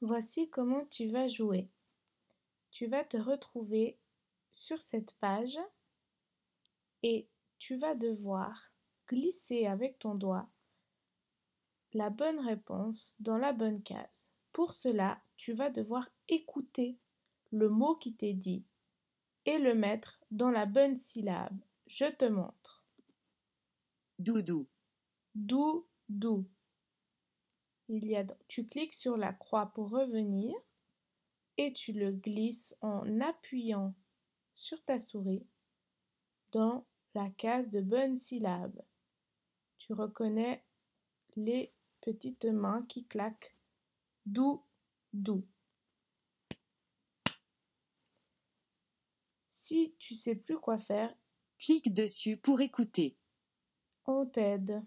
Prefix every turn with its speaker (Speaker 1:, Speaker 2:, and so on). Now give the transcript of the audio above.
Speaker 1: Voici comment tu vas jouer. Tu vas te retrouver sur cette page et tu vas devoir glisser avec ton doigt la bonne réponse dans la bonne case. Pour cela, tu vas devoir écouter le mot qui t'est dit et le mettre dans la bonne syllabe. Je te montre.
Speaker 2: Doudou.
Speaker 1: Doudou. Il y a, tu cliques sur la croix pour revenir et tu le glisses en appuyant sur ta souris dans la case de bonnes syllabes. Tu reconnais les petites mains qui claquent. Dou, dou. Si tu sais plus quoi faire,
Speaker 2: Clique dessus pour écouter.
Speaker 1: on t'aide.